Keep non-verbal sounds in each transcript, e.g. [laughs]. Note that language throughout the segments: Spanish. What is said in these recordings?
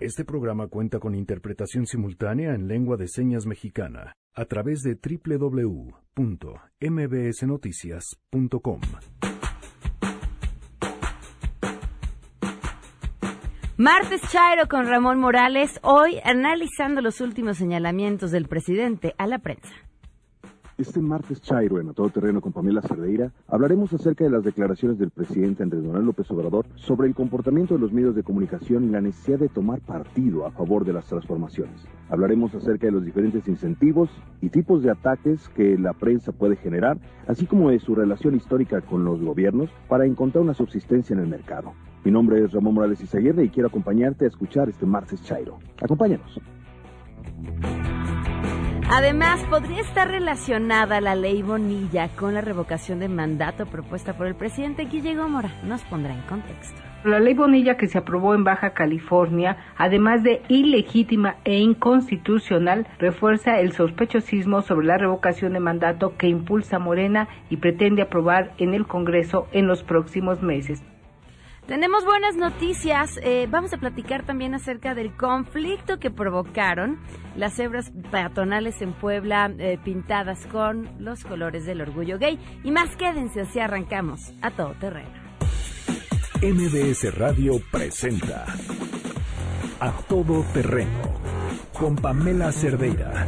Este programa cuenta con interpretación simultánea en lengua de señas mexicana a través de www.mbsnoticias.com. Martes Chairo con Ramón Morales, hoy analizando los últimos señalamientos del presidente a la prensa. Este martes Chairo en A Todo Terreno con Pamela Cerdeira hablaremos acerca de las declaraciones del presidente Andrés Manuel López Obrador sobre el comportamiento de los medios de comunicación y la necesidad de tomar partido a favor de las transformaciones. Hablaremos acerca de los diferentes incentivos y tipos de ataques que la prensa puede generar, así como de su relación histórica con los gobiernos para encontrar una subsistencia en el mercado. Mi nombre es Ramón Morales Izaguirre y quiero acompañarte a escuchar este martes Chairo. Acompáñanos. Además, podría estar relacionada la ley Bonilla con la revocación de mandato propuesta por el presidente Guille Gómora. Nos pondrá en contexto. La ley Bonilla que se aprobó en Baja California, además de ilegítima e inconstitucional, refuerza el sospechosismo sobre la revocación de mandato que impulsa Morena y pretende aprobar en el Congreso en los próximos meses. Tenemos buenas noticias. Eh, vamos a platicar también acerca del conflicto que provocaron las cebras peatonales en Puebla eh, pintadas con los colores del orgullo gay. Y más quédense, así arrancamos a todo terreno. MBS Radio presenta A Todo Terreno con Pamela Cerdeira.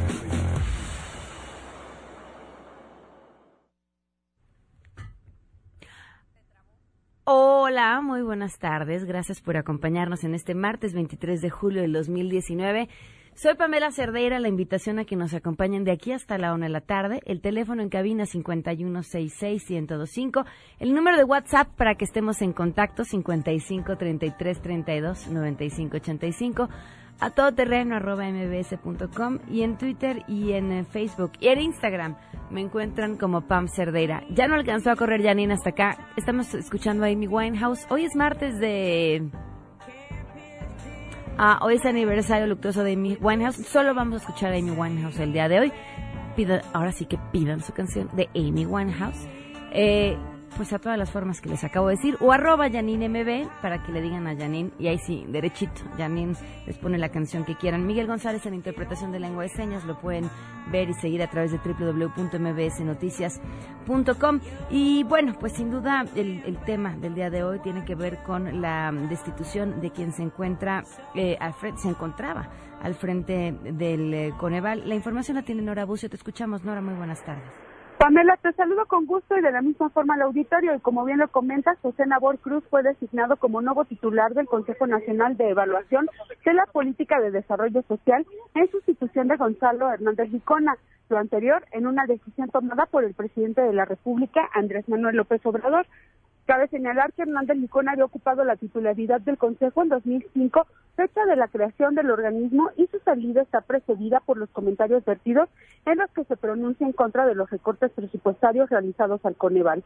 Hola, muy buenas tardes. Gracias por acompañarnos en este martes 23 de julio del 2019. Soy Pamela Cerdeira, la invitación a que nos acompañen de aquí hasta la una de la tarde. El teléfono en cabina 5166125. El número de WhatsApp para que estemos en contacto 5533329585 a todoterreno arroba mbs.com y en Twitter y en eh, Facebook y en Instagram me encuentran como Pam Cerdeira. Ya no alcanzó a correr Janine hasta acá. Estamos escuchando a Amy Winehouse. Hoy es martes de... Ah, hoy es aniversario luctuoso de Amy Winehouse. Solo vamos a escuchar a Amy Winehouse el día de hoy. ahora sí que pidan su canción de Amy Winehouse. Eh, pues a todas las formas que les acabo de decir, o arroba para que le digan a Janine, y ahí sí, derechito, Janine les pone la canción que quieran. Miguel González en interpretación de lengua de señas, lo pueden ver y seguir a través de www.mbsnoticias.com. Y bueno, pues sin duda el, tema del día de hoy tiene que ver con la destitución de quien se encuentra, eh, al frente, se encontraba al frente del eh, Coneval. La información la tiene Nora Bucio, te escuchamos Nora, muy buenas tardes. Pamela, te saludo con gusto y de la misma forma al auditorio. Y como bien lo comentas, José Nabor Cruz fue designado como nuevo titular del Consejo Nacional de Evaluación de la Política de Desarrollo Social en sustitución de Gonzalo Hernández Licona. Lo anterior en una decisión tomada por el presidente de la República, Andrés Manuel López Obrador. Cabe señalar que Hernández Licona había ocupado la titularidad del Consejo en 2005, fecha de la creación del organismo, y su salida está precedida por los comentarios vertidos en los que se pronuncia en contra de los recortes presupuestarios realizados al Coneval.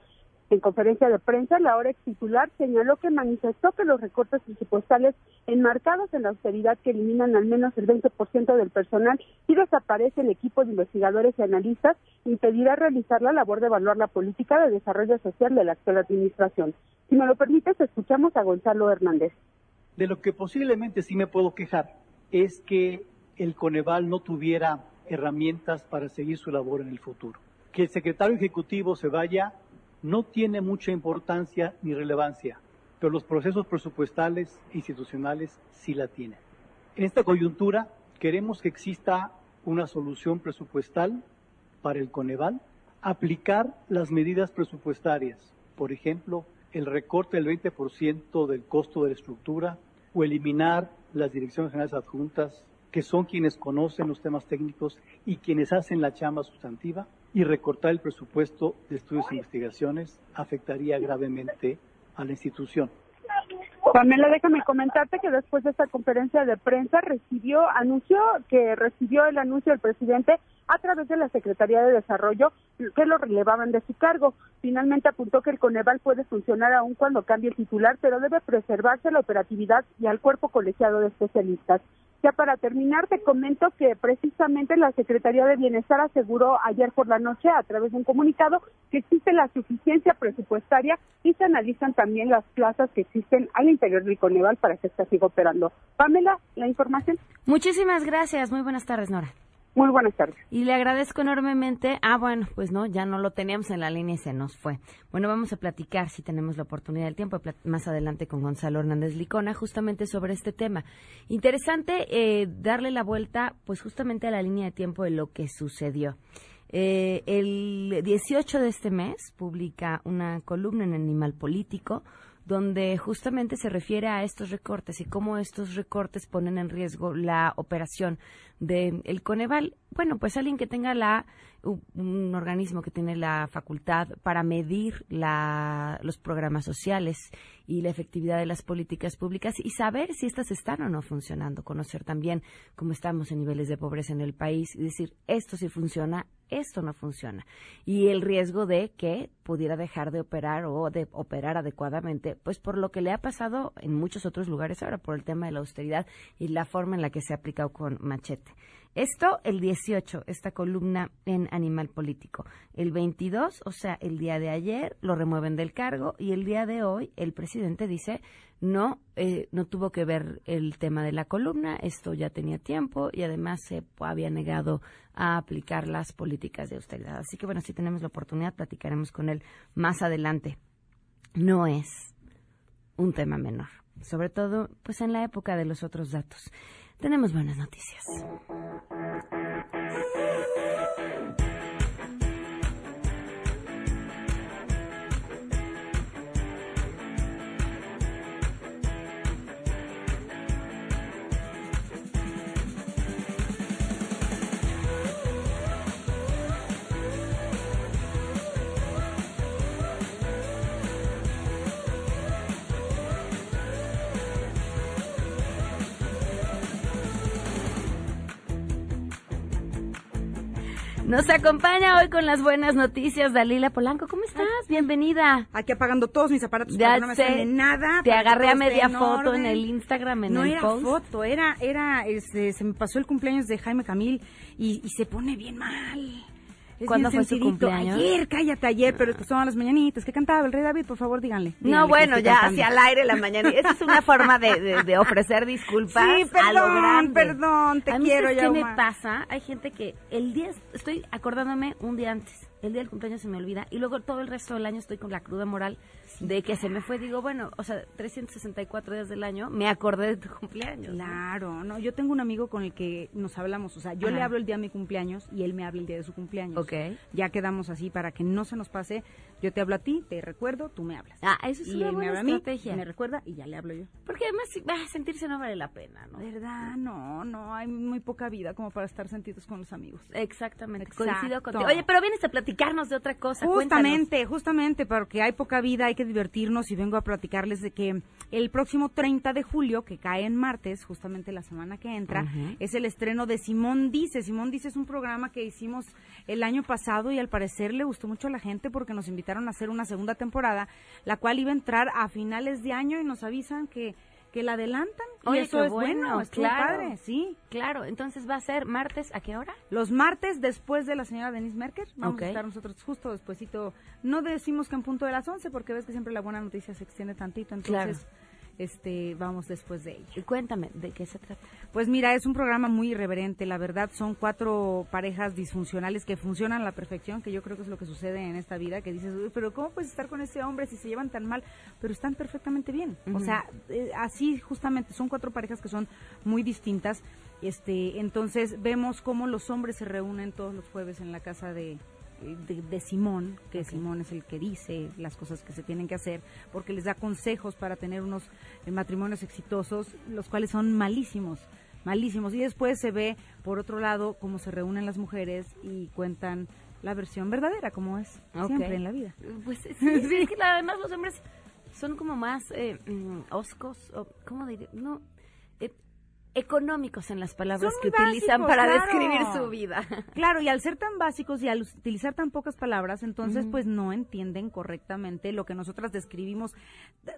En conferencia de prensa, la hora ex titular señaló que manifestó que los recortes presupuestales enmarcados en la austeridad que eliminan al menos el 20% del personal y desaparece el equipo de investigadores y analistas impedirá realizar la labor de evaluar la política de desarrollo social de la actual administración. Si me lo permites, escuchamos a Gonzalo Hernández. De lo que posiblemente sí me puedo quejar es que el Coneval no tuviera herramientas para seguir su labor en el futuro. Que el secretario ejecutivo se vaya no tiene mucha importancia ni relevancia, pero los procesos presupuestales e institucionales sí la tienen. En esta coyuntura queremos que exista una solución presupuestal para el Coneval, aplicar las medidas presupuestarias, por ejemplo, el recorte del 20% del costo de la estructura o eliminar las direcciones generales adjuntas, que son quienes conocen los temas técnicos y quienes hacen la chamba sustantiva, y recortar el presupuesto de estudios e investigaciones afectaría gravemente a la institución. Pamela, déjame comentarte que después de esta conferencia de prensa recibió, anunció que recibió el anuncio del presidente a través de la Secretaría de Desarrollo que lo relevaban de su cargo. Finalmente apuntó que el Coneval puede funcionar aún cuando cambie el titular, pero debe preservarse la operatividad y al cuerpo colegiado de especialistas. Ya para terminar, te comento que precisamente la Secretaría de Bienestar aseguró ayer por la noche a través de un comunicado que existe la suficiencia presupuestaria y se analizan también las plazas que existen al interior del Coneval para que esta siga operando. Pamela, la información. Muchísimas gracias. Muy buenas tardes, Nora. Muy buenas tardes. Y le agradezco enormemente. Ah, bueno, pues no, ya no lo teníamos en la línea y se nos fue. Bueno, vamos a platicar, si tenemos la oportunidad del tiempo, más adelante con Gonzalo Hernández Licona, justamente sobre este tema. Interesante eh, darle la vuelta, pues justamente a la línea de tiempo de lo que sucedió. Eh, el 18 de este mes publica una columna en Animal Político donde justamente se refiere a estos recortes y cómo estos recortes ponen en riesgo la operación del el Coneval. Bueno, pues alguien que tenga la un organismo que tiene la facultad para medir la, los programas sociales y la efectividad de las políticas públicas y saber si estas están o no funcionando, conocer también cómo estamos en niveles de pobreza en el país y decir esto sí funciona, esto no funciona y el riesgo de que pudiera dejar de operar o de operar adecuadamente, pues por lo que le ha pasado en muchos otros lugares ahora por el tema de la austeridad y la forma en la que se ha aplicado con machete. Esto el 18, esta columna en Animal Político. El 22, o sea, el día de ayer, lo remueven del cargo y el día de hoy el presidente dice no, eh, no tuvo que ver el tema de la columna, esto ya tenía tiempo y además se había negado a aplicar las políticas de austeridad. Así que bueno, si tenemos la oportunidad, platicaremos con él más adelante. No es un tema menor, sobre todo pues en la época de los otros datos. Tenemos buenas noticias. Nos acompaña hoy con las buenas noticias Dalila Polanco. ¿Cómo estás? Bienvenida. Aquí apagando todos mis aparatos para que no me sale nada. Te agarré a media foto en el Instagram, en no el era foto, era, era, este, se me pasó el cumpleaños de Jaime Camil y, y se pone bien mal. ¿Cuándo fue su cumpleaños? Ayer, cállate, ayer, pero es son las mañanitas. ¿Qué cantaba el rey David? Por favor, díganle. no, bueno, ya hacia el aire la mañanita. Esa es una forma de, de, ofrecer disculpas sí, perdón, perdón, te quiero, ¿Qué me pasa? Hay gente que el día, estoy acordándome un día antes, el día del cumpleaños se me olvida y luego todo el resto del año estoy con la cruda moral de que se me fue, digo, bueno, o sea, 364 días del año, me acordé de tu cumpleaños. Claro, no, yo tengo un amigo con el que nos hablamos, o sea, yo le hablo el día de mi cumpleaños y él me habla el día de su cumpleaños. Ok. Ya quedamos así para que no se nos pase. Yo te hablo a ti, te recuerdo, tú me hablas. Ah, eso es y una él buena me habla estrategia. A mí, me recuerda y ya le hablo yo. Porque además a sentirse no vale la pena, ¿no? ¿Verdad? No, no, hay muy poca vida como para estar sentidos con los amigos. Exactamente, coincido contigo. Oye, pero vienes a platicarnos de otra cosa, Justamente, justamente, porque hay poca vida, hay que divertirnos y vengo a platicarles de que el próximo 30 de julio, que cae en martes, justamente la semana que entra, es el estreno de Simón Dice. Simón Dice es un programa que hicimos el año pasado y al parecer le gustó mucho a la gente porque nos invitaron a hacer una segunda temporada, la cual iba a entrar a finales de año y nos avisan que que la adelantan. y eso es bueno, claro. padre, sí. Claro, entonces va a ser martes, ¿a qué hora? Los martes después de la señora Denise Merker. Vamos a estar nosotros justo despuesito. No decimos que en punto de las 11 porque ves que siempre la buena noticia se extiende tantito, entonces este vamos después de ella. Cuéntame, ¿de qué se trata? Pues mira, es un programa muy irreverente, la verdad, son cuatro parejas disfuncionales que funcionan a la perfección, que yo creo que es lo que sucede en esta vida, que dices, pero ¿cómo puedes estar con ese hombre si se llevan tan mal? Pero están perfectamente bien. O sea, eh, así justamente, son cuatro parejas que son muy distintas. Este, entonces vemos cómo los hombres se reúnen todos los jueves en la casa de, de, Simón, que Simón es el que dice las cosas que se tienen que hacer, porque les da consejos para tener unos eh, matrimonios exitosos, los cuales son malísimos, malísimos. Y después se ve, por otro lado, cómo se reúnen las mujeres y cuentan la versión verdadera, como es siempre en la vida. Pues sí, [laughs] es que además los hombres son como más eh, mm, oscos, o, ¿cómo diría? No, económicos en las palabras que utilizan básicos, para claro. describir su vida. [laughs] Claro, y al ser tan básicos y al utilizar tan pocas palabras, entonces pues no entienden correctamente lo que nosotras describimos,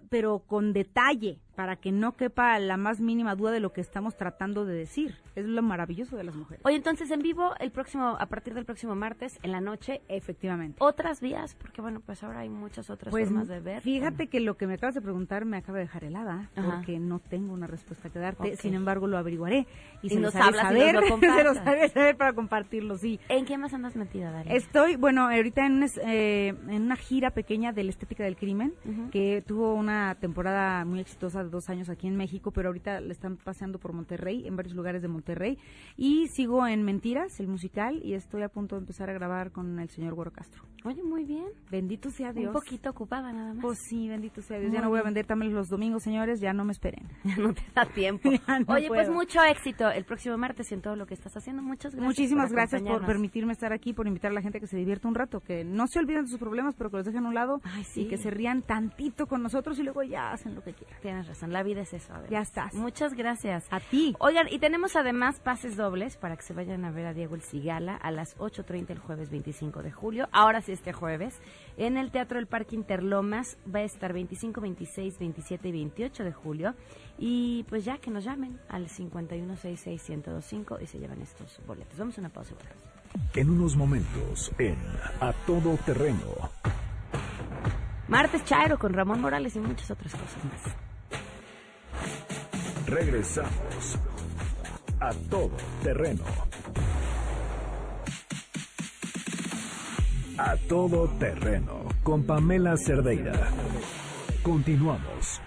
pero con detalle, para que no quepa la más mínima duda de lo que estamos tratando de decir. Es lo maravilloso de las mujeres. Oye, entonces en vivo el próximo, a partir del próximo martes, en la noche, Efectivamente. otras vías, porque bueno, pues ahora hay muchas otras Pues formas de ver. fíjate que lo que me acabas de preguntar me acaba de dejar helada, Ajá. porque no tengo una respuesta que darte, sin embargo lo averiguaré y, Y se nos los hablas y saber, nos lo [laughs] se compartas. los haré saber para compartirlo, sí. ¿En qué más andas metida, Daria? Estoy, bueno, ahorita en, un es- eh, en una gira pequeña de la estética del crimen, que tuvo una temporada muy exitosa de dos años aquí en México, pero ahorita le están paseando por Monterrey, en varios lugares de Monterrey. Y sigo en Mentiras, el musical, y estoy a punto de empezar a grabar con el señor Güero Castro. Oye, muy bien. Bendito sea Dios. Un poquito ocupada nada más. Pues sí, bendito sea Dios. Muy ya no voy a vender también los domingos, señores, ya no me esperen. Ya [laughs] no te da tiempo. [laughs] No Oye, pues mucho éxito el próximo martes en todo lo que estás haciendo. Muchas gracias. Muchísimas por gracias por permitirme estar aquí, por invitar a la gente que se divierta un rato, que no se olviden de sus problemas, pero que los dejen a un lado Ay, sí. y que se rían tantito con nosotros y luego ya hacen lo que quieran. Tienes razón, la vida es eso. además. Ya estás. Muchas gracias. A ti. Oigan, y tenemos además pases dobles para que se vayan a ver a Diego El Cigala a las 8.30 el jueves 25 de julio. Ahora sí este jueves. En el Teatro del Parque Interlomas va a estar 25, 26, 27 y 28 de julio. Y pues ya que nos llamen al 5166-1025 y se llevan estos boletos. Vamos a una pausa. En unos momentos, en A Todo Terreno, Martes Chairo con Ramón Morales y muchas otras cosas más. regresamos. A Todo Terreno. A Todo Terreno, con Pamela Cerdeira. Continuamos.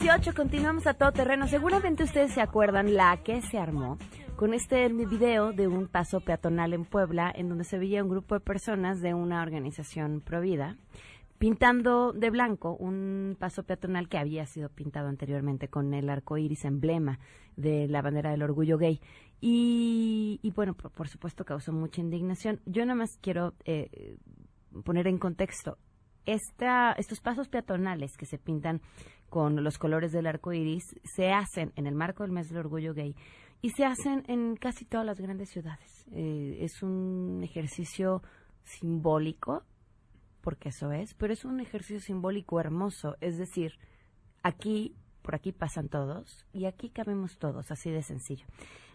18, continuamos a todo terreno. Seguramente ustedes se acuerdan la que se armó con este video de un paso peatonal en Puebla, en donde se veía un grupo de personas de una organización provida pintando de blanco un paso peatonal que había sido pintado anteriormente con el arco iris emblema de la bandera del orgullo gay. Y, bueno, por, por supuesto causó mucha indignación. Yo nada más quiero eh, poner en contexto esta, estos pasos peatonales que se pintan con los colores del arco iris se hacen en el marco del mes del orgullo gay y se hacen en casi todas las grandes ciudades. Eh, es un ejercicio simbólico, porque eso es, pero es un ejercicio simbólico hermoso. Es decir, aquí, por aquí pasan todos y aquí cabemos todos, así de sencillo.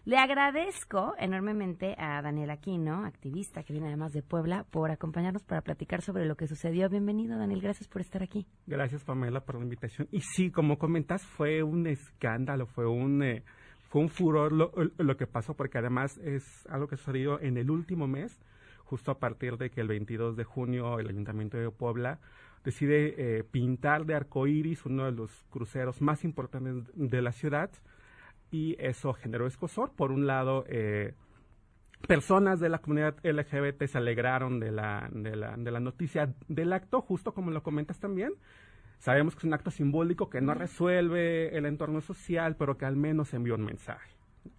Le agradezco enormemente a Daniel Aquino, activista que viene además de Puebla, por acompañarnos para platicar sobre lo que sucedió. Bienvenido, Daniel, gracias por estar aquí. Gracias, Pamela, por la invitación. Y sí, como comentas, fue un escándalo, fue un, eh, fue un furor lo, lo que pasó, porque además es algo que sucedió en el último mes, justo a partir de que el 22 de junio el Ayuntamiento de Puebla decide eh, pintar de arco iris uno de los cruceros más importantes de la ciudad, y eso generó escosor. Por un lado, eh, personas de la comunidad LGBT se alegraron de la, de la, de la noticia del acto, justo como lo comentas también. Sabemos que es un acto simbólico que no resuelve el entorno social, pero que al menos envió un mensaje.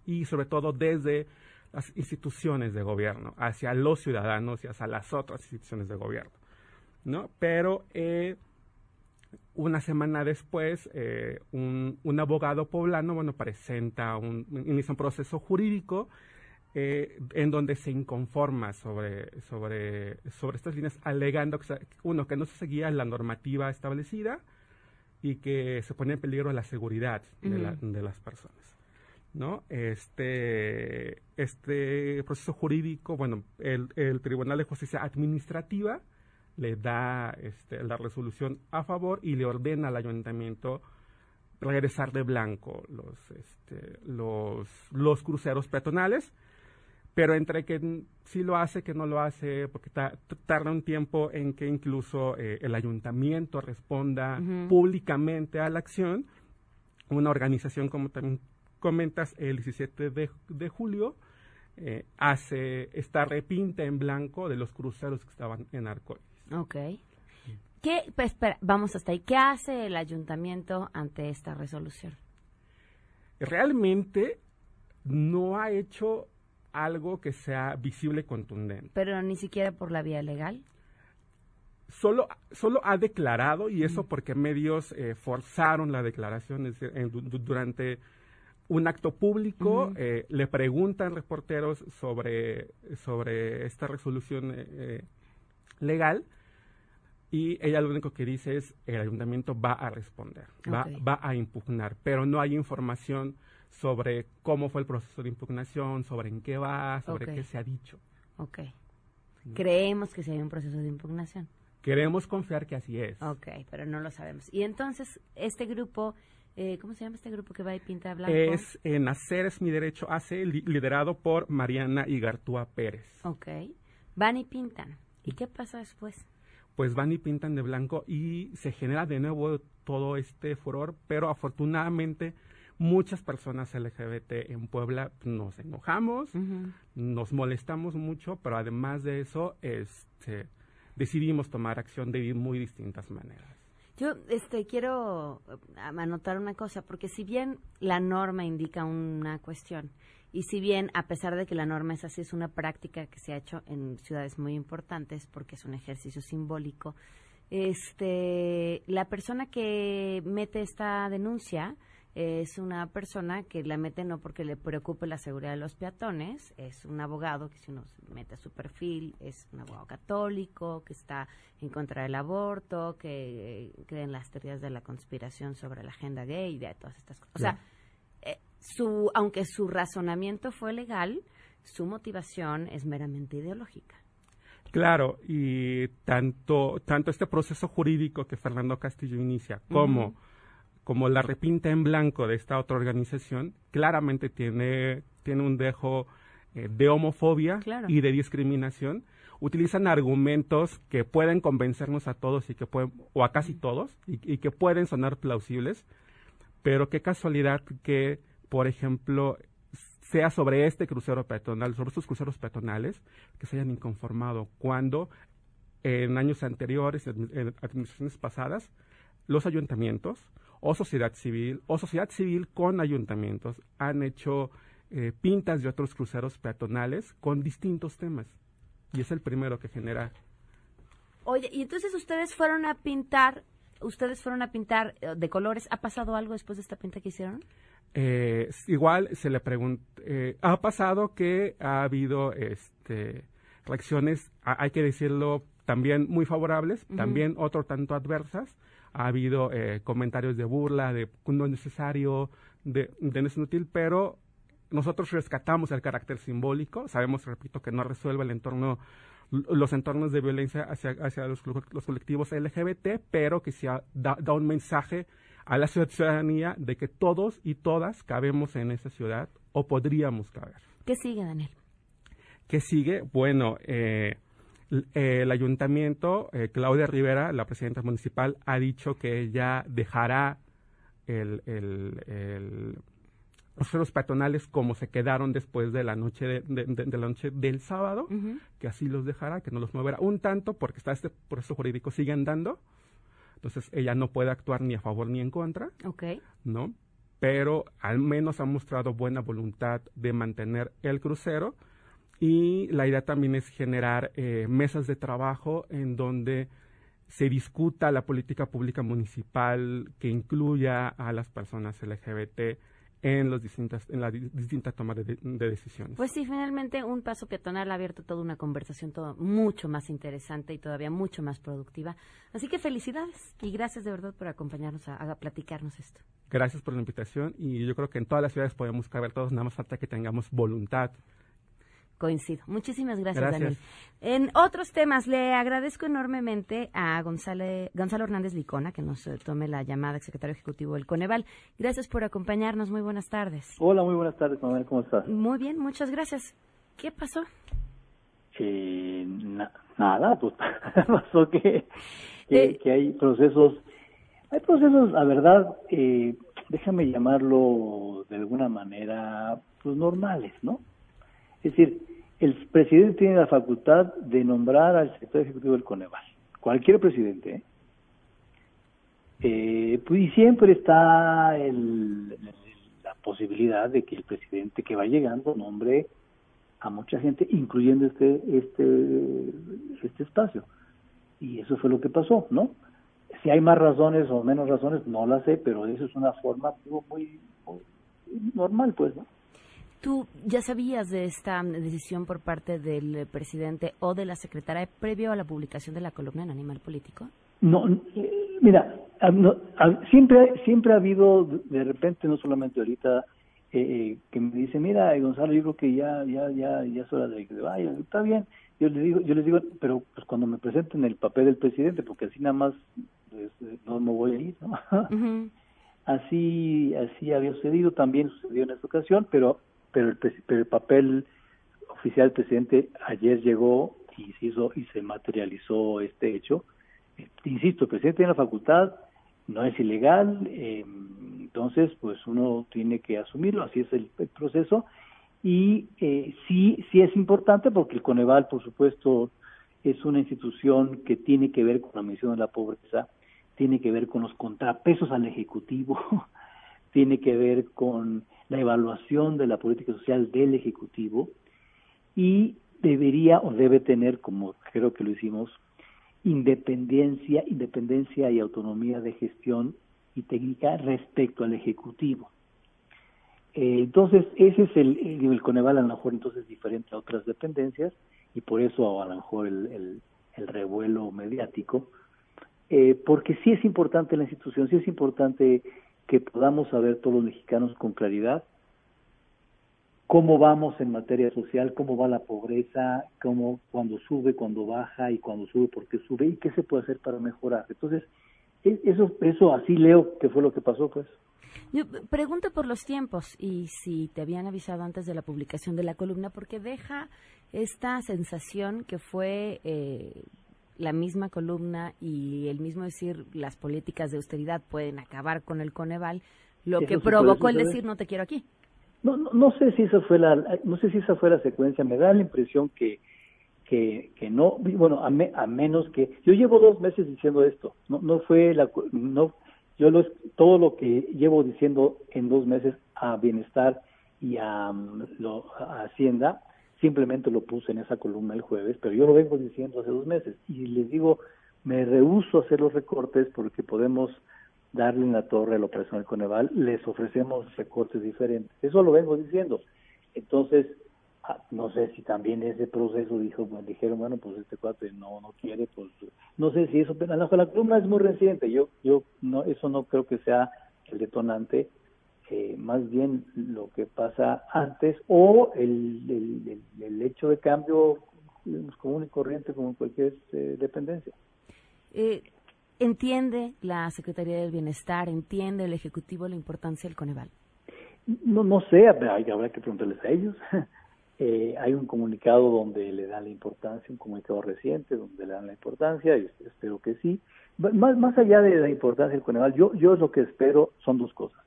Y sobre todo desde las instituciones de gobierno, hacia los ciudadanos y hacia las otras instituciones de gobierno. ¿no? Pero eh, una semana después, eh, un, un abogado poblano, bueno, presenta un, inicia un proceso jurídico eh, en donde se inconforma sobre, sobre, sobre estas líneas, alegando que, uno, que no se seguía la normativa establecida y que se pone en peligro la seguridad de, la- de las personas. ¿no? Este, este proceso jurídico, bueno, el, el Tribunal de Justicia Administrativa le da este, la resolución a favor y le ordena al ayuntamiento regresar de blanco los, este, los, los cruceros peatonales, pero entre que sí lo hace, que no lo hace, porque ta- tarda un tiempo en que incluso eh, el ayuntamiento responda públicamente a la acción, una organización, como también comentas, el 17 de, de julio, eh, hace esta repinta en blanco de los cruceros que estaban en Arcoíris. Ok. ¿Qué, pues, espera, vamos hasta ahí. ¿Qué hace el ayuntamiento ante esta resolución? realmente no ha hecho algo que sea visible y contundente. Pero ni siquiera por la vía legal. Solo, solo ha declarado, y eso porque medios eh, forzaron la declaración, es decir, en- du- du- durante un acto público, eh, le preguntan reporteros sobre, sobre esta resolución eh, eh, legal, y ella lo único que dice es el ayuntamiento va a responder, va, va a impugnar, pero no hay información sobre cómo fue el proceso de impugnación, sobre en qué va, sobre qué se ha dicho. Ok. Creemos que sí hay un proceso de impugnación. Queremos confiar que así es. Ok, pero no lo sabemos. Y entonces, este grupo, eh, ¿cómo se llama este grupo que va y pinta blanco? Es eh, Nacer es mi derecho hace li- liderado por Mariana Igartúa Pérez. Ok. Van y pintan. ¿Y qué pasa después? Pues van y pintan de blanco y se genera de nuevo todo este furor, pero afortunadamente muchas personas LGBT en Puebla nos enojamos, nos molestamos mucho, pero además de eso, este, decidimos tomar acción de muy distintas maneras. Yo este, quiero eh, anotar una cosa, porque si bien la norma indica una cuestión, y si bien, a pesar de que la norma es así, es una práctica que se ha hecho en ciudades muy importantes, porque es un ejercicio simbólico, este, la persona que mete esta denuncia es una persona que la mete no porque le preocupe la seguridad de los peatones, es un abogado que si uno mete su perfil es un abogado católico, que está en contra del aborto, que eh, cree en las teorías de la conspiración sobre la agenda gay de todas estas cosas. O sea, eh, su, aunque su razonamiento fue legal, su motivación es meramente ideológica. Claro, y tanto, tanto este proceso jurídico que Fernando Castillo inicia como, como la repinta en blanco de esta otra organización, claramente tiene, tiene un dejo eh, de homofobia Claro. y de discriminación. Utilizan argumentos que pueden convencernos a todos y que pueden, o a casi todos, y, y que pueden sonar plausibles, pero qué casualidad que, por ejemplo, sea sobre este crucero peatonal, sobre estos cruceros peatonales, que se hayan inconformado, cuando en años anteriores, en, administraciones pasadas, los ayuntamientos o sociedad civil, o sociedad civil con ayuntamientos, han hecho eh, pintas de otros cruceros peatonales con distintos temas. Y es el primero que genera Oye, y entonces ustedes fueron a pintar, ustedes fueron a pintar eh, de colores. ¿Ha pasado algo después de esta pinta que hicieron? Eh, igual se le pregunta, ha pasado que ha habido este, reacciones, a- hay que decirlo, también muy favorables, también otro tanto adversas. Ha habido eh, comentarios de burla, de no es necesario, de, de no es inútil, pero nosotros rescatamos el carácter simbólico. Sabemos, repito, que no resuelve el entorno, los entornos de violencia hacia, hacia los, los colectivos LGBT, pero que sí ha- da, da un mensaje a la ciudad- ciudadanía de que todos y todas cabemos en esa ciudad o podríamos caber. ¿Qué sigue, Daniel? ¿Qué sigue? Bueno, eh, eh, el ayuntamiento, eh, Claudia Rivera, la presidenta municipal, ha dicho que ella dejará el, el- el- los fueros peatonales como se quedaron después de la noche de, de- de- de la noche del sábado, que así los dejará, que no los moverá un tanto porque está este proceso jurídico sigue andando, entonces ella no puede actuar ni a favor ni en contra. Ok. ¿no? Pero al menos ha mostrado buena voluntad de mantener el crucero y la idea también es generar eh, mesas de trabajo en donde se discuta la política pública municipal que incluya a las personas LGBT en, los distintas, en la di- distinta toma de, de- de decisiones. Pues sí, finalmente un paso peatonal ha abierto toda una conversación todo mucho más interesante y todavía mucho más productiva. Así que felicidades y gracias de verdad por acompañarnos a, a platicarnos esto. Gracias por la invitación y yo creo que en todas las ciudades podemos caber todos, nada más falta que tengamos voluntad Coincido. Muchísimas gracias, Gracias. Daniel. En otros temas, le agradezco enormemente a Gonzalo, Gonzalo Hernández Licona que nos eh, tome la llamada, secretario ejecutivo del Coneval. Gracias por acompañarnos. Muy buenas tardes. Hola, muy buenas tardes, Manuel, ¿cómo estás? Muy bien, muchas gracias. ¿Qué pasó? Eh, na- nada, pues [laughs] pasó que, que, Eh. que hay procesos, hay procesos, la verdad, eh, déjame llamarlo de alguna manera, pues normales, ¿no? Es decir, el presidente tiene la facultad de nombrar al sector ejecutivo del Coneval, cualquier presidente, ¿eh? Eh, pues, y siempre está el- la posibilidad de que el presidente que va llegando nombre a mucha gente, incluyendo este, este, este espacio. Y eso fue lo que pasó, ¿no? Si hay más razones o menos razones, no las sé, pero eso es una forma muy, muy normal, pues, ¿no? ¿Tú ya sabías de esta decisión por parte del presidente o de la secretaria previo a la publicación de la columna en Animal Político? No, eh, mira, ah, no, ah, siempre, siempre ha habido, de repente, no solamente ahorita, eh, eh, que me dice, mira, Gonzalo, yo creo que ya, ya, ya, ya es hora de que vaya, está bien. Yo les digo, yo les digo, pero pues cuando me presenten el papel del presidente, porque así nada más pues, eh, no me voy a ir, ¿no? [laughs] Así, así había sucedido, también sucedió en esta ocasión, pero, pero el, pero el papel oficial del presidente ayer llegó y se hizo y se materializó este hecho. Eh, Insisto, el presidente tiene la facultad, no es ilegal, eh, entonces pues uno tiene que asumirlo, así es el, proceso y eh, sí, sí es importante porque el Coneval, por supuesto, es una institución que tiene que ver con la misión de la pobreza, tiene que ver con los contrapesos al Ejecutivo, [laughs] tiene que ver con evaluación de la política social del Ejecutivo y debería o debe tener, como creo que lo hicimos, independencia, independencia y autonomía de gestión y técnica respecto al Ejecutivo. Eh, entonces, ese es el, el, el Coneval a lo mejor entonces diferente a otras dependencias y por eso a lo mejor el, el, el revuelo mediático, eh, porque sí es importante la institución, sí es importante que podamos saber todos los mexicanos con claridad cómo vamos en materia social, cómo va la pobreza, cómo cuando sube, cuando baja y cuando sube, por qué sube y qué se puede hacer para mejorar. Entonces, e- eso, eso así leo que fue lo que pasó, pues. Yo pregunto por los tiempos y si te habían avisado antes de la publicación de la columna, porque deja esta sensación que fue eh, la misma columna y el mismo decir las políticas de austeridad pueden acabar con el Coneval, lo Eso que sí provocó el decir no te quiero aquí. No, no, no sé si esa fue la, no sé si esa fue la secuencia. Me da la impresión que, que, que no, bueno, a, me- a menos que yo llevo dos meses diciendo esto. No, no fue la, no, yo lo, todo lo que llevo diciendo en dos meses a bienestar y a, mm, lo- a Hacienda simplemente lo puse en esa columna el jueves, pero yo lo vengo diciendo hace dos meses y les digo, me rehuso a hacer los recortes porque podemos darle en la torre a la operación del Coneval, les ofrecemos recortes diferentes. Eso lo vengo diciendo. Entonces, ah, no sé si también ese proceso dijo, bueno, dijeron, bueno, pues este cuate no no quiere, pues no sé si eso, pero a lo mejor la columna es muy reciente, yo yo no eso no creo que sea el detonante, eh, más bien lo que pasa antes o el, el, el- hecho de cambio digamos, común y corriente como en cualquier eh, dependencia. Eh, ¿Entiende la Secretaría del Bienestar, entiende el Ejecutivo la importancia del Coneval? No, no sé, habrá, habrá que preguntarles a ellos. [laughs] Eh, hay un comunicado donde le dan la importancia, un comunicado reciente donde le dan la importancia, y espero que sí. Más, más allá de la importancia del Coneval, yo, yo lo que espero son dos cosas.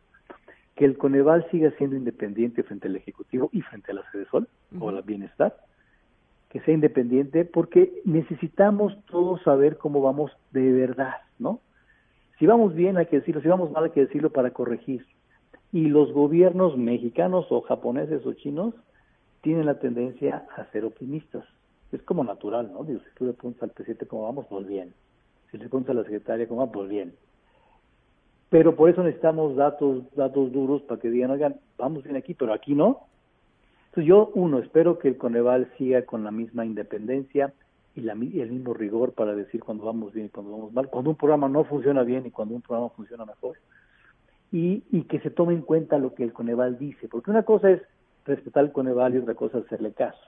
Que el Coneval siga siendo independiente frente al Ejecutivo y frente a la Sede Sol o la Bienestar. Que sea independiente porque necesitamos todos saber cómo vamos de verdad, ¿no? Si vamos bien hay que decirlo, si vamos mal hay que decirlo para corregir. Y los gobiernos mexicanos o japoneses o chinos tienen la tendencia a ser optimistas. Es como natural, ¿no? Digo, si tú le preguntas al presidente cómo vamos, pues bien. Si le preguntas a la secretaria cómo va, pues bien. Pero por eso necesitamos datos, datos duros para que digan, oigan, vamos bien aquí, pero aquí no. Entonces yo, uno, espero que el Coneval siga con la misma independencia y, la, y el mismo rigor para decir cuando vamos bien y cuando vamos mal, cuando un programa no funciona bien y cuando un programa funciona mejor. Y, y que se tome en cuenta lo que el Coneval dice, porque una cosa es respetar el Coneval y otra cosa es hacerle caso.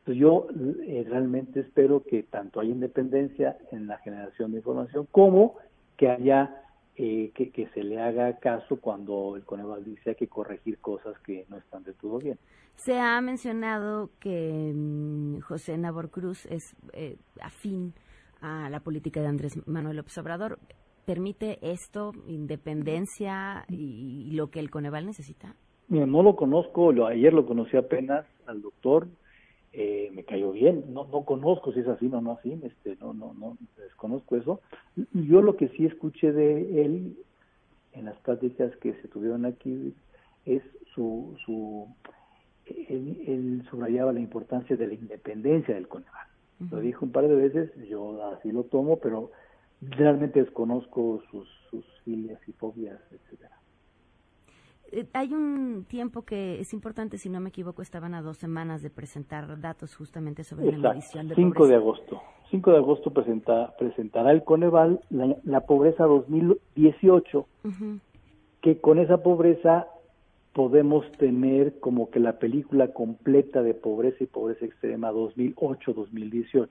Entonces yo eh, realmente espero que tanto haya independencia en la generación de información como que haya eh, que, que se le haga caso cuando el Coneval dice hay que corregir cosas que no están de todo bien. Se ha mencionado que mm, José Nabor Cruz es eh, afín a la política de Andrés Manuel López Obrador. ¿Permite esto independencia y, y lo que el Coneval necesita? Mira, no lo conozco, lo, ayer lo conocí apenas al doctor, eh, me cayó bien, no, no conozco si es afín o no afín, este, no, no, no, desconozco eso. Yo lo que sí escuché de él en las pláticas que se tuvieron aquí es su, su él, él subrayaba la importancia de la independencia del Coneval. Lo dijo un par de veces, yo así lo tomo, pero realmente desconozco sus, sus filias y fobias, etcétera. Eh, Hay un tiempo que es importante, si no me equivoco, estaban a dos semanas de presentar datos justamente sobre la Exacto, medición de 5 de agosto. 5 de agosto presenta, presentará el Coneval la, la pobreza 2018, Ujú. que con esa pobreza podemos tener como que la película completa de pobreza y pobreza extrema 2008-2018.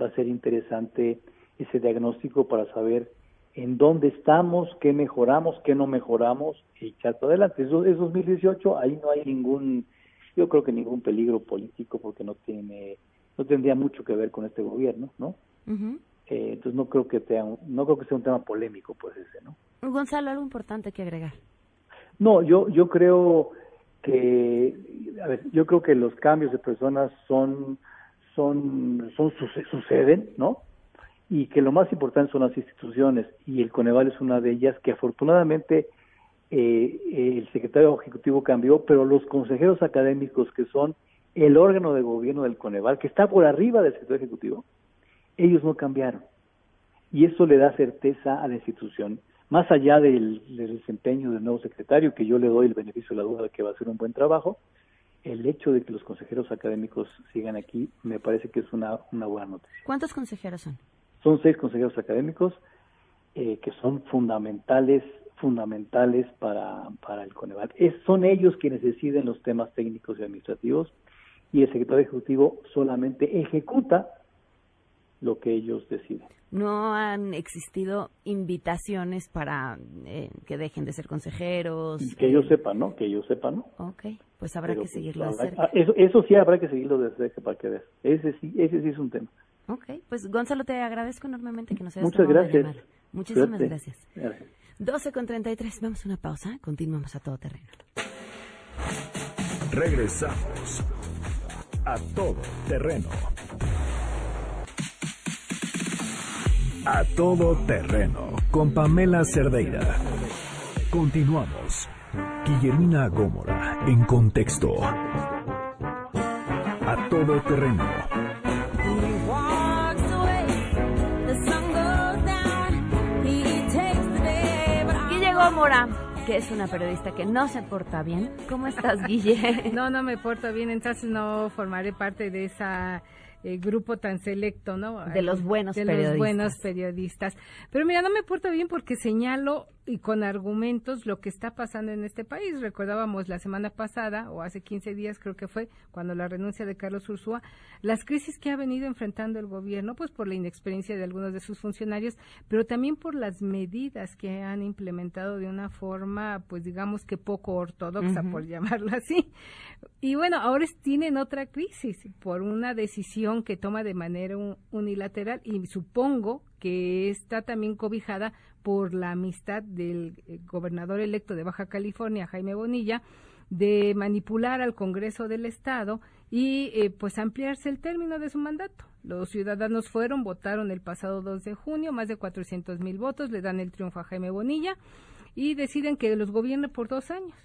Va a ser interesante ese diagnóstico para saber en dónde estamos, qué mejoramos, qué no mejoramos y echar para adelante. Eso es 2018, ahí no hay ningún, yo creo que ningún peligro político porque no tiene, no tendría mucho que ver con este gobierno, ¿no? Eh, entonces no creo que sea, un- no creo que sea un tema polémico, pues ese, ¿no? Gonzalo, algo importante que agregar. No, yo, yo creo que, a ver, yo creo que los cambios de personas son, son, son suce- suceden, ¿no? Y que lo más importante son las instituciones y el Coneval es una de ellas que afortunadamente eh, eh, el secretario ejecutivo cambió, pero los consejeros académicos que son el órgano de gobierno del Coneval, que está por arriba del secretario ejecutivo, ellos no cambiaron. Y eso le da certeza a la institución, más allá del, del desempeño del nuevo secretario, que yo le doy el beneficio de la duda de que va a hacer un buen trabajo, el hecho de que los consejeros académicos sigan aquí me parece que es una, una buena noticia. ¿Cuántos consejeros son? Son seis consejeros académicos eh, que son fundamentales fundamentales para, para el Coneval. Es, son ellos quienes deciden los temas técnicos y administrativos y el secretario ejecutivo solamente ejecuta lo que ellos deciden. No han existido invitaciones para eh, que dejen de ser consejeros. Que yo sepa, ¿no? Que yo sepa, ¿no? Ok, pues habrá Pero, que pues, seguirlo de cerca. ah, eso, eso sí habrá que seguirlo de cerca para que veas. Ese sí, ese sí es un tema. Ok, pues Gonzalo, te agradezco enormemente que nos hayas Muchas gracias. Muchísimas Suerte. gracias. Gracias. 12 con 33, vamos a una pausa, continuamos a todo terreno. Regresamos a todo terreno. A todo terreno con Pamela Cerdeira. Continuamos. Guillermina Gómora en contexto. A todo terreno. Que es una periodista que no se porta bien. ¿Cómo estás, [laughs] Guille? No, no me porto bien, entonces no formaré parte de esa eh, grupo tan selecto, ¿no? De los buenos de periodistas. los buenos periodistas. Pero mira, no me porto bien porque señalo y con argumentos lo que está pasando en este país. Recordábamos la semana pasada, o hace 15 días creo que fue, cuando la renuncia de Carlos Ursúa, las crisis que ha venido enfrentando el gobierno, pues por la inexperiencia de algunos de sus funcionarios, pero también por las medidas que han implementado de una forma, pues digamos que poco ortodoxa, por llamarlo así. Y bueno, ahora tienen otra crisis por una decisión que toma de manera un- unilateral y supongo que está también cobijada por la amistad del eh, gobernador electo de Baja California, Jaime Bonilla, de manipular al Congreso del Estado y eh, pues ampliarse el término de su mandato. Los ciudadanos fueron, votaron el pasado 2 de junio, más de 400 mil votos, le dan el triunfo a Jaime Bonilla y deciden que los gobierne por dos años.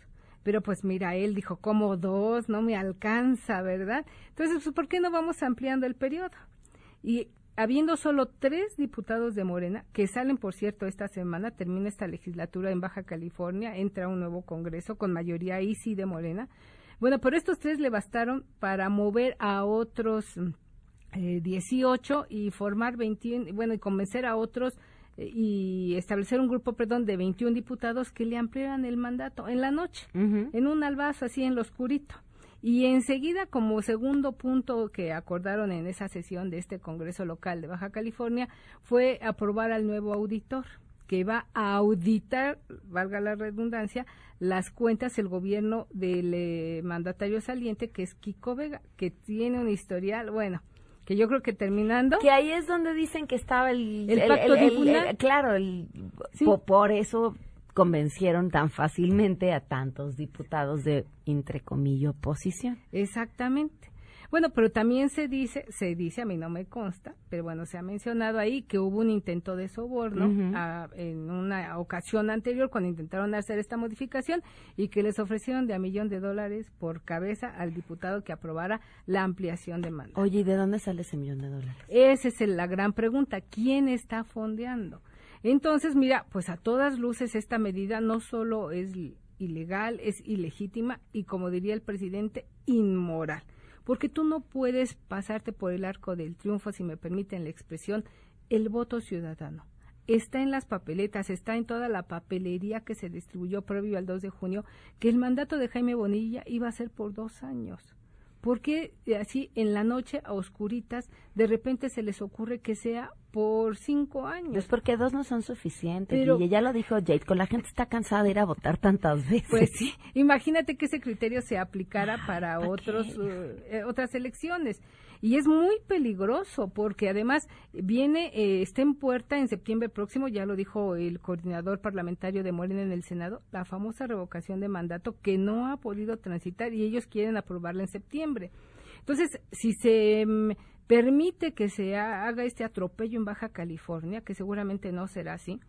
Pero pues mira, él dijo, como dos, no me alcanza, ¿verdad? Entonces, pues, ¿por qué no vamos ampliando el periodo? Y habiendo solo tres diputados de Morena, que salen, por cierto, esta semana, termina esta legislatura en Baja California, entra un nuevo Congreso con mayoría ahí sí de Morena. Bueno, pero estos tres le bastaron para mover a otros mm, eh, 18 y formar 21, bueno, y convencer a otros eh, y establecer un grupo, perdón, de 21 diputados que le ampliaran el mandato en la noche, en un albazo así en lo oscurito. Y enseguida, como segundo punto que acordaron en esa sesión de este Congreso local de Baja California, fue aprobar al nuevo auditor que va a auditar, valga la redundancia, las cuentas del gobierno del eh, mandatario saliente, que es Kiko Vega, que tiene un historial, bueno, que yo creo que terminando... Que ahí es donde dicen que estaba el... El pacto claro, Sí. por eso convencieron tan fácilmente a tantos diputados de, entre comillas, oposición. Exactamente. Bueno, pero también se dice, se dice, a mí no me consta, pero bueno, se ha mencionado ahí que hubo un intento de soborno en una ocasión anterior cuando intentaron hacer esta modificación y que les ofrecieron de a millón de dólares por cabeza al diputado que aprobara la ampliación de mandato. Oye, ¿y de dónde sale ese millón de dólares? Esa es la gran pregunta. ¿Quién está fondeando? Entonces, mira, pues a todas luces esta medida no solo es ilegal, es ilegítima y, como diría el presidente, inmoral. Porque tú no puedes pasarte por el arco del triunfo, si me permiten la expresión, el voto ciudadano. Está en las papeletas, está en toda la papelería que se distribuyó previo al 2 de junio, que el mandato de Jaime Bonilla iba a ser por dos años. ¿Por qué eh, así en la noche a oscuritas de repente se les ocurre que sea por cinco años? Pues porque dos no son suficientes. Pero- Guille, ya lo dijo Jade, con la gente está cansada de ir a votar tantas veces. Pues sí, imagínate que ese criterio se aplicara para ¿pa' otros, eh, eh, otras elecciones. Y es muy peligroso porque además viene, eh, está en puerta en septiembre próximo, ya lo dijo el coordinador parlamentario de Morena en el Senado, la famosa revocación de mandato que no ha podido transitar y ellos quieren aprobarla en septiembre. Entonces, si se mm, permite que se ha- haga este atropello en Baja California, que seguramente no será así,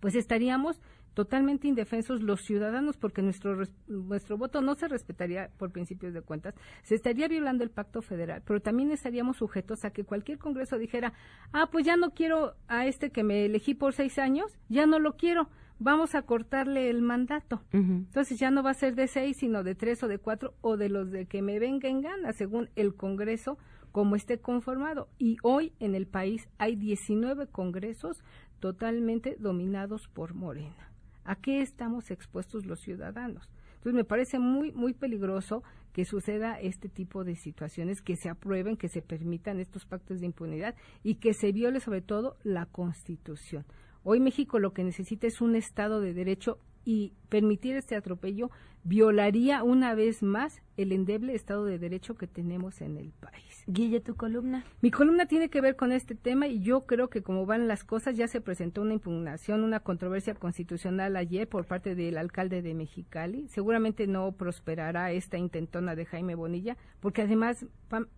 pues estaríamos totalmente indefensos los ciudadanos porque nuestro nuestro voto no se respetaría por principios de cuentas, se estaría violando el pacto federal, pero también estaríamos sujetos a que cualquier congreso dijera, ah, pues ya no quiero a este que me elegí por seis años, ya no lo quiero, vamos a cortarle el mandato. Entonces ya no va a ser de seis, sino de tres o de cuatro o de los de que me venga en gana, según el Congreso como esté conformado. Y hoy en el país hay 19 congresos totalmente dominados por Morena. ¿A qué estamos expuestos los ciudadanos? Entonces me parece muy, muy peligroso que suceda este tipo de situaciones, que se aprueben, que se permitan estos pactos de impunidad y que se viole sobre todo la Constitución. Hoy México lo que necesita es un Estado de Derecho y permitir este atropello violaría una vez más el endeble Estado de Derecho que tenemos en el país. Guille, tu columna. Mi columna tiene que ver con este tema y yo creo que como van las cosas ya se presentó una impugnación, una controversia constitucional ayer por parte del alcalde de Mexicali. Seguramente no prosperará esta intentona de Jaime Bonilla porque además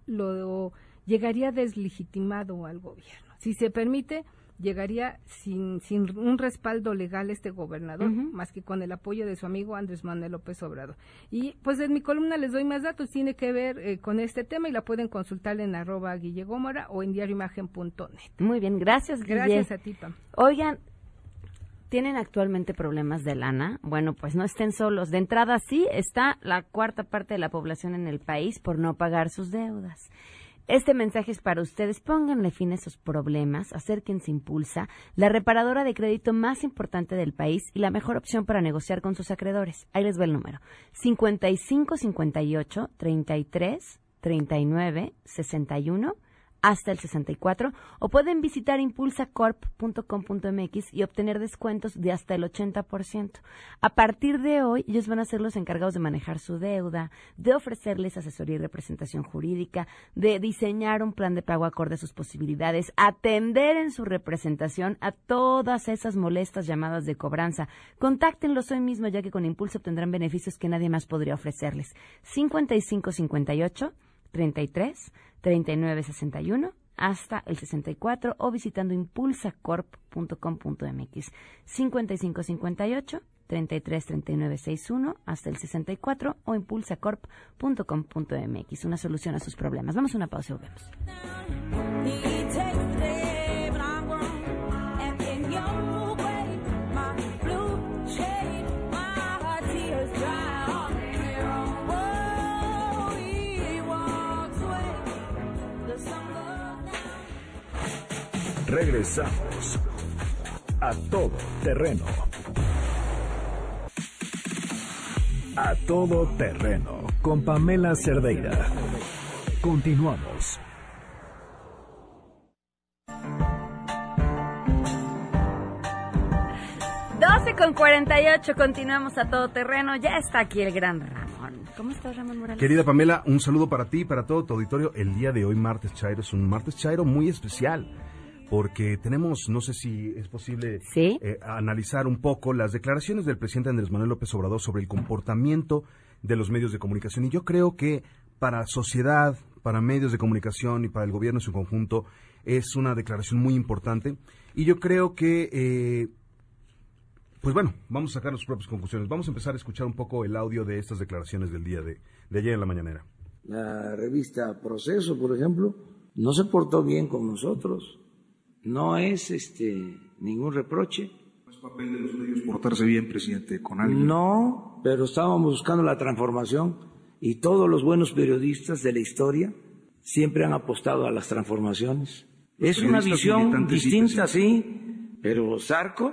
lo llegaría deslegitimado al gobierno. Si se permite, llegaría sin, sin un respaldo legal este gobernador, más que con el apoyo de su amigo Andrés Manuel López Obrador. Y pues en mi columna les doy más datos, tiene que ver eh, con este tema y la pueden consultar en arroba guillegómora o en diarioimagen.net. Muy bien, gracias, Guille. Gracias a ti, Pam. Oigan, ¿tienen actualmente problemas de lana? Bueno, pues no estén solos. De entrada, sí, está la cuarta parte de la población en el país por no pagar sus deudas. Este mensaje es para ustedes. Pónganle fin a esos problemas. Acérquense Impulsa, la reparadora de crédito más importante del país y la mejor opción para negociar con sus acreedores. Ahí les va el número. 5558 33 39 61 hasta el 64 o pueden visitar impulsacorp.com.mx y obtener descuentos de hasta el 80%. A partir de hoy, ellos van a ser los encargados de manejar su deuda, de ofrecerles asesoría y representación jurídica, de diseñar un plan de pago acorde a sus posibilidades, atender en su representación a todas esas molestas llamadas de cobranza. Contáctenlos hoy mismo ya que con Impulso obtendrán beneficios que nadie más podría ofrecerles. 5558 33 39 61 hasta el 64 o visitando impulsacorp.com.mx 55 58 33 39 61 hasta el 64 o impulsacorp.com.mx una solución a sus problemas. Vamos a una pausa y volvemos. Regresamos a todo terreno. A todo terreno con Pamela Cerdeira. Continuamos. Doce con 48, continuamos a todo terreno. Ya está aquí el gran Ramón. ¿Cómo estás, Ramón Morales? Querida Pamela, un saludo para ti y para todo tu auditorio. El día de hoy, martes Chairo, es un martes Chairo muy especial porque tenemos, no sé si es posible ¿Sí? eh, analizar un poco las declaraciones del presidente Andrés Manuel López Obrador sobre el comportamiento de los medios de comunicación. Y yo creo que para sociedad, para medios de comunicación y para el gobierno en su conjunto es una declaración muy importante y yo creo que, eh, pues bueno, vamos a sacar las propias conclusiones. Vamos a empezar a escuchar un poco el audio de estas declaraciones del día de, de ayer en la mañanera. La revista Proceso, por ejemplo, no se portó bien con nosotros. No es este ningún reproche. Es papel de los medios portarse bien, presidente, con alguien. No, pero estábamos buscando la transformación y todos los buenos periodistas de la historia siempre han apostado a las transformaciones. Los es una visión sí, distinta, sí, pero Sarco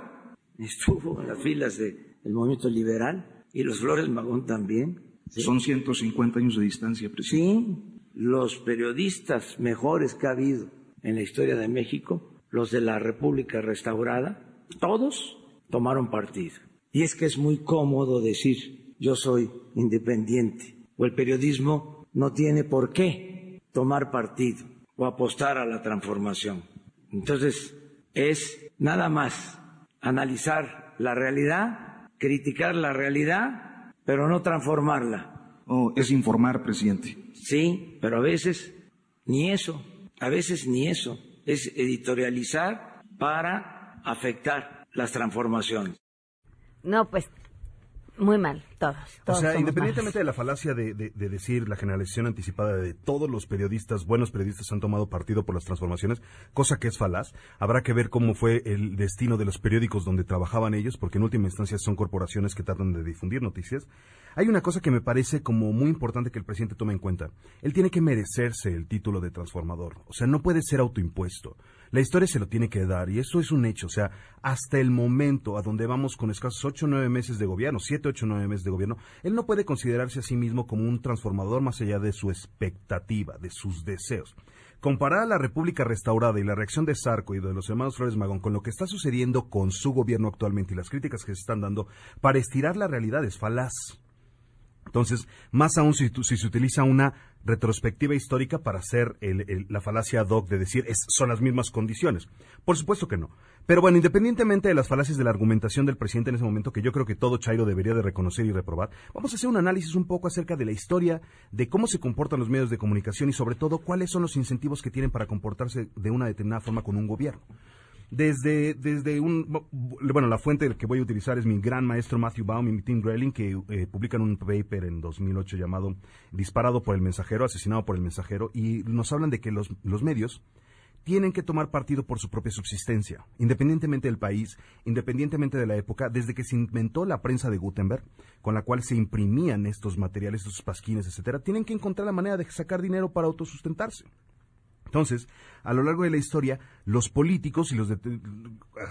estuvo en las filas del movimiento liberal y los Flores Magón también. ¿sí? Son 150 años de distancia, presidente. Sí, los periodistas mejores que ha habido en la historia de México, los de la República restaurada, todos tomaron partido. Y es que es muy cómodo decir yo soy independiente o el periodismo no tiene por qué tomar partido o apostar a la transformación. Entonces es nada más analizar la realidad, criticar la realidad, pero no transformarla. Oh, es informar, presidente. Sí, pero a veces ni eso, a veces ni eso. Es editorializar para afectar las transformaciones. No, pues muy mal, todos. O sea, independientemente de la falacia de, de- de decir la generalización anticipada de todos los periodistas, buenos periodistas han tomado partido por las transformaciones, cosa que es falaz, habrá que ver cómo fue el destino de los periódicos donde trabajaban ellos, porque en última instancia son corporaciones que tratan de difundir noticias. Hay una cosa que me parece como muy importante que el presidente tome en cuenta. Él tiene que merecerse el título de transformador. O sea, no puede ser autoimpuesto. La historia se lo tiene que dar y eso es un hecho. O sea, hasta el momento a donde vamos con escasos 8 o 9 meses de gobierno, 7, 8 o 9 meses de gobierno, él no puede considerarse a sí mismo como un transformador más allá de su expectativa, de sus deseos. Comparar a la República restaurada y la reacción de Sarco y de los hermanos Flores Magón con lo que está sucediendo con su gobierno actualmente y las críticas que se están dando para estirar la realidad es falaz. Entonces, más aún si, si se utiliza una retrospectiva histórica para hacer el- la falacia ad hoc de decir es, son las mismas condiciones. Por supuesto que no. Pero bueno, independientemente de las falacias de la argumentación del presidente en ese momento, que yo creo que todo Chairo debería de reconocer y reprobar, vamos a hacer un análisis un poco acerca de la historia, de cómo se comportan los medios de comunicación y sobre todo cuáles son los incentivos que tienen para comportarse de una determinada forma con un gobierno desde, desde un, bueno, la fuente que voy a utilizar es mi gran maestro Matthew Baum y Tim Grayling, que eh, publican un paper en 2008 llamado Disparado por el mensajero, asesinado por el mensajero, y nos hablan de que los, los medios tienen que tomar partido por su propia subsistencia, independientemente del país, independientemente de la época, desde que se inventó la prensa de Gutenberg, con la cual se imprimían estos materiales, estos pasquines, etcétera, tienen que encontrar la manera de sacar dinero para autosustentarse. Entonces, a lo largo de la historia, los políticos y los de-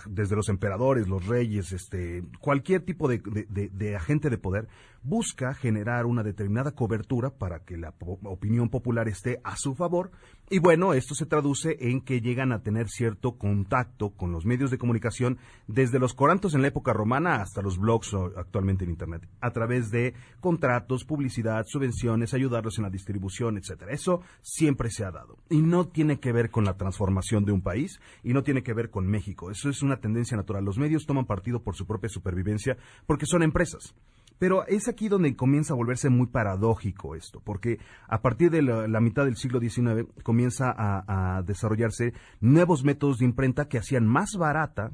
desde los emperadores, los reyes, este, cualquier tipo de, de- agente de poder busca generar una determinada cobertura para que la opinión popular esté a su favor. Y bueno, esto se traduce en que llegan a tener cierto contacto con los medios de comunicación desde los corantos en la época romana hasta los blogs actualmente en Internet, a través de contratos, publicidad, subvenciones, ayudarlos en la distribución, etcétera. Eso siempre se ha dado. Y no tiene que ver con la transformación de un país y no tiene que ver con México. Eso es una tendencia natural. Los medios toman partido por su propia supervivencia porque son empresas. Pero es aquí donde comienza a volverse muy paradójico esto, porque a partir de la, mitad del siglo XIX comienza a desarrollarse nuevos métodos de imprenta que hacían más barata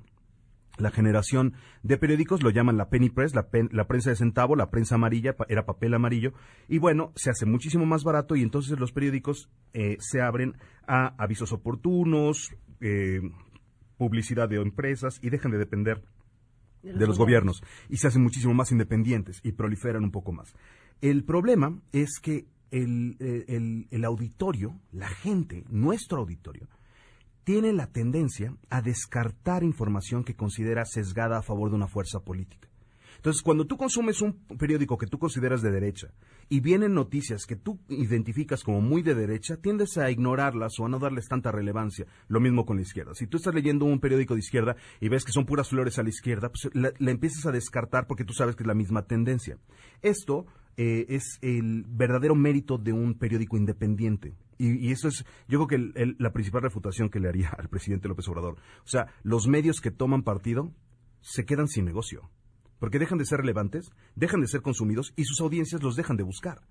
la generación de periódicos lo llaman la penny press, la, pen- la prensa de centavo, la prensa amarilla, pa- era papel amarillo, y bueno, se hace muchísimo más barato y entonces los periódicos eh, se abren a avisos oportunos, eh, publicidad de empresas y dejan de depender de los gobiernos y se hacen muchísimo más independientes y proliferan un poco más. El problema es que el, eh, el- el auditorio, la gente, nuestro auditorio, tiene la tendencia a descartar información que considera sesgada a favor de una fuerza política. Entonces, cuando tú consumes un periódico que tú consideras de derecha y vienen noticias que tú identificas como muy de derecha, tiendes a ignorarlas o a no darles tanta relevancia. Lo mismo con la izquierda. Si tú estás leyendo un periódico de izquierda y ves que son puras flores a la izquierda, pues la, la empiezas a descartar porque tú sabes que es la misma tendencia. Esto eh, es el verdadero mérito de un periódico independiente. Y, y eso es, yo creo que el- la principal refutación que le haría [laughs] al presidente López Obrador. O sea, los medios que toman partido se quedan sin negocio. Porque dejan de ser relevantes, dejan de ser consumidos y sus audiencias los dejan de buscar.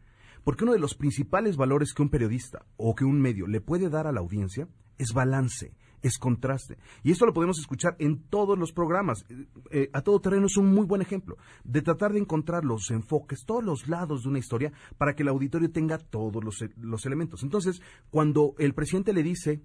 Porque uno de los principales valores que un periodista o que un medio le puede dar a la audiencia es balance, es contraste. Y esto lo podemos escuchar en todos los programas. Eh, a todo terreno es un muy buen ejemplo de tratar de encontrar los enfoques, todos los lados de una historia para que el auditorio tenga todos los, los elementos. Entonces, cuando el presidente le dice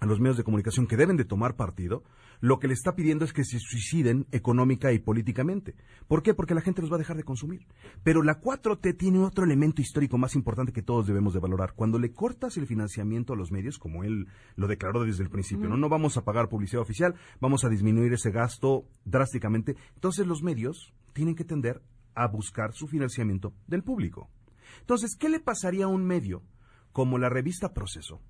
a los medios de comunicación que deben de tomar partido, lo que le está pidiendo es que se suiciden económica y políticamente. ¿Por qué? Porque la gente los va a dejar de consumir. Pero la 4T tiene otro elemento histórico más importante que todos debemos de valorar. Cuando le cortas el financiamiento a los medios, como él lo declaró desde el principio, ¿no? No vamos a pagar publicidad oficial, vamos a disminuir ese gasto drásticamente. Entonces los medios tienen que tender a buscar su financiamiento del público. Entonces, ¿qué le pasaría a un medio como la revista Proceso?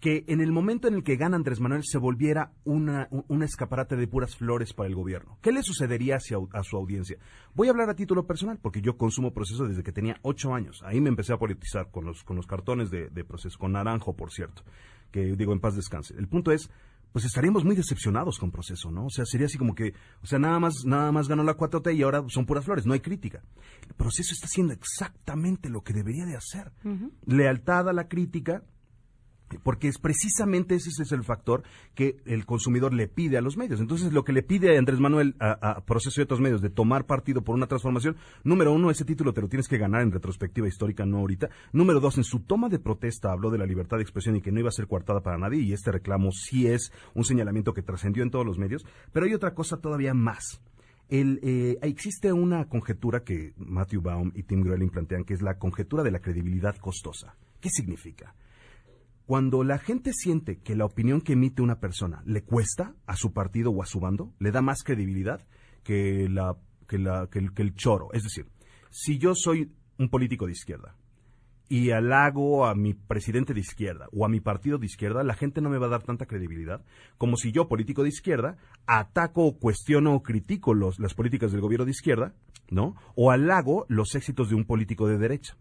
Que en el momento en el que gana Andrés Manuel se volviera una, un, escaparate de puras flores para el gobierno. ¿Qué le sucedería hacia, a su audiencia? Voy a hablar a título personal, porque yo consumo proceso desde que tenía ocho años. Ahí me empecé a politizar con los, con los cartones de, de proceso, con naranjo, por cierto, que digo en paz descanse. El punto es, pues estaríamos muy decepcionados con proceso, ¿no? O sea, sería así como que, o sea, nada más, nada más ganó la 4T y ahora son puras flores, no hay crítica. El proceso está haciendo exactamente lo que debería de hacer. Lealtad a la crítica, porque es precisamente ese es el factor que el consumidor le pide a los medios. Entonces, lo que le pide a Andrés Manuel a, Proceso y otros medios de tomar partido por una transformación, número uno, ese título te lo tienes que ganar en retrospectiva histórica, no ahorita. Número dos, en su toma de protesta habló de la libertad de expresión y que no iba a ser coartada para nadie, y este reclamo sí es un señalamiento que trascendió en todos los medios. Pero hay otra cosa todavía más. El, eh, existe una conjetura que Matthew Baum y Tim Grelling plantean, que es la conjetura de la credibilidad costosa. ¿Qué significa? Cuando la gente siente que la opinión que emite una persona le cuesta a su partido o a su bando, le da más credibilidad que, la, que, la, que, el, el choro. Es decir, si yo soy un político de izquierda y halago a mi presidente de izquierda o a mi partido de izquierda, la gente no me va a dar tanta credibilidad como si yo, político de izquierda, ataco, o cuestiono o critico los, las políticas del gobierno de izquierda, ¿no? O halago los éxitos de un político de derecha.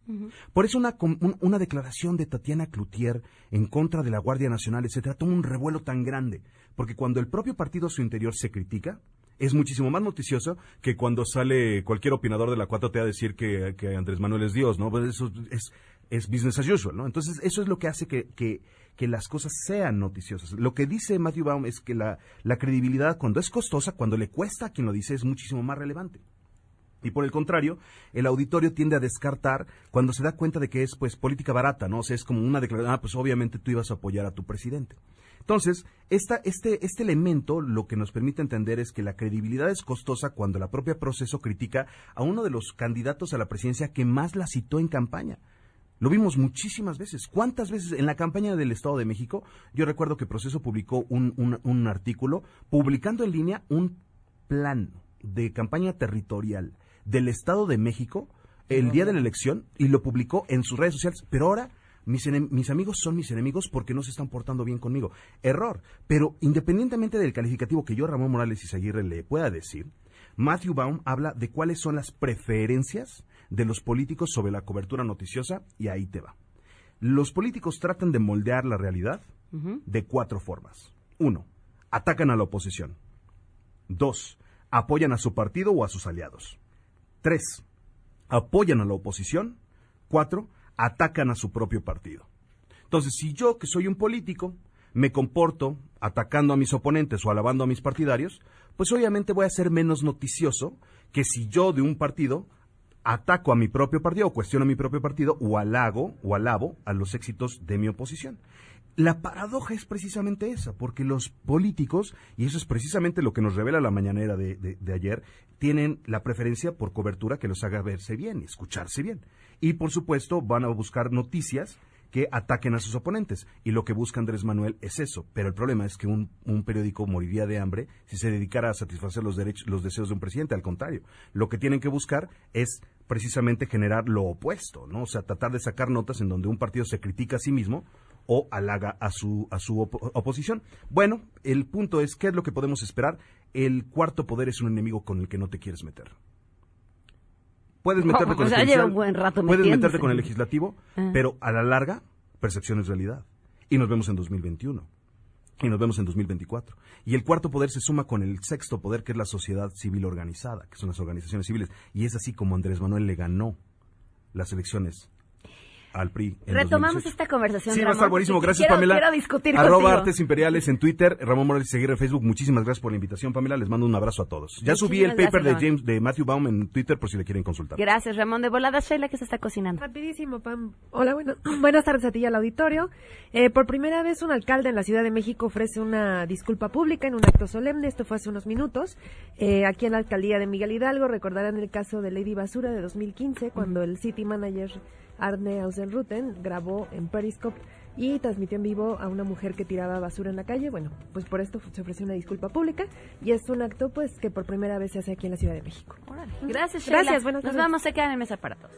Por eso una, un- una declaración de Tatiana Cloutier en contra de la Guardia Nacional, etcétera, toma un revuelo tan grande, porque cuando el propio partido a su interior se critica, es muchísimo más noticioso que cuando sale cualquier opinador de la 4T a decir que, que Andrés Manuel es Dios, ¿no? Pues eso es, es business as usual, ¿no? Entonces, eso es lo que hace que, que, que las cosas sean noticiosas. Lo que dice Matthew Baum es que la, la credibilidad, cuando es costosa, cuando le cuesta a quien lo dice, es muchísimo más relevante. Y por el contrario, el auditorio tiende a descartar cuando se da cuenta de que es pues política barata, ¿no? O sea, es como una declaración, ah, pues obviamente tú ibas a apoyar a tu presidente. Entonces, esta, este, este elemento lo que nos permite entender es que la credibilidad es costosa cuando la propia proceso critica a uno de los candidatos a la presidencia que más la citó en campaña. Lo vimos muchísimas veces. ¿Cuántas veces en la campaña del Estado de México? Yo recuerdo que Proceso publicó un, un- artículo publicando en línea un plan de campaña territorial del Estado de México el día de la elección y lo publicó en sus redes sociales. Pero ahora mis, mis amigos son mis enemigos porque no se están portando bien conmigo. Error. Pero independientemente del calificativo que yo, Ramón Morales y Seguirre, le pueda decir, Matthew Baum habla de cuáles son las preferencias de los políticos sobre la cobertura noticiosa y ahí te va. Los políticos tratan de moldear la realidad de cuatro formas. Uno, atacan a la oposición. Dos, apoyan a su partido o a sus aliados. Tres, apoyan a la oposición. Cuatro, atacan a su propio partido. Entonces, si yo, que soy un político, me comporto atacando a mis oponentes o alabando a mis partidarios, pues obviamente voy a ser menos noticioso que si yo de un partido ataco a mi propio partido o cuestiono a mi propio partido o halago o alabo a los éxitos de mi oposición. La paradoja es precisamente esa, porque los políticos, y eso es precisamente lo que nos revela la mañanera de, de- de ayer, tienen la preferencia por cobertura que los haga verse bien escucharse bien. Y por supuesto van a buscar noticias que ataquen a sus oponentes. Y lo que busca Andrés Manuel es eso. Pero el problema es que un, un periódico moriría de hambre si se dedicara a satisfacer los, derechos, los deseos de un presidente. Al contrario, lo que tienen que buscar es precisamente generar lo opuesto, ¿no? O sea, tratar de sacar notas en donde un partido se critica a sí mismo o halaga a su, a su opo- oposición. Bueno, el punto es, ¿qué es lo que podemos esperar? El cuarto poder es un enemigo con el que no te quieres meter. Puedes meterte O con el sea, judicial, un buen rato puedes meterte con el legislativo, Ah. pero a la larga, percepción es realidad. Y nos vemos en 2021. Y nos vemos en 2024. Y el cuarto poder se suma con el sexto poder, que es la sociedad civil organizada, que son las organizaciones civiles. Y es así como Andrés Manuel le ganó las elecciones al PRI. en Retomamos 2018. esta conversación. Sí, va a estar buenísimo. Gracias, quiero- Pamela. Quiero discutir Arroba contigo. Artes Imperiales en Twitter, Ramón Morales Seguir en Facebook. Muchísimas gracias por la invitación, Pamela. Les mando un abrazo a todos. Ya subí el paper gracias, de James, de Matthew Baum en Twitter por si le quieren consultar. Gracias, Ramón. De volada, Sheila, que se está cocinando. Rapidísimo, Pam. Hola, bueno, [clears throat] buenas tardes a ti y al auditorio. Eh, por primera vez, un alcalde en la Ciudad de México ofrece una disculpa pública en un acto solemne. Esto fue hace unos minutos. Eh, aquí en la alcaldía de Miguel Hidalgo recordarán el caso de Lady Basura de 2015, cuando el city manager Arne Ausenruten grabó en Periscope y transmitió en vivo a una mujer que tiraba basura en la calle. Bueno, pues por esto se ofreció una disculpa pública y es un acto pues que por primera vez se hace aquí en la Ciudad de México. Gracias, Sheila. Gracias, buenas Nos tardes. vamos, se quedan en mesa para todos.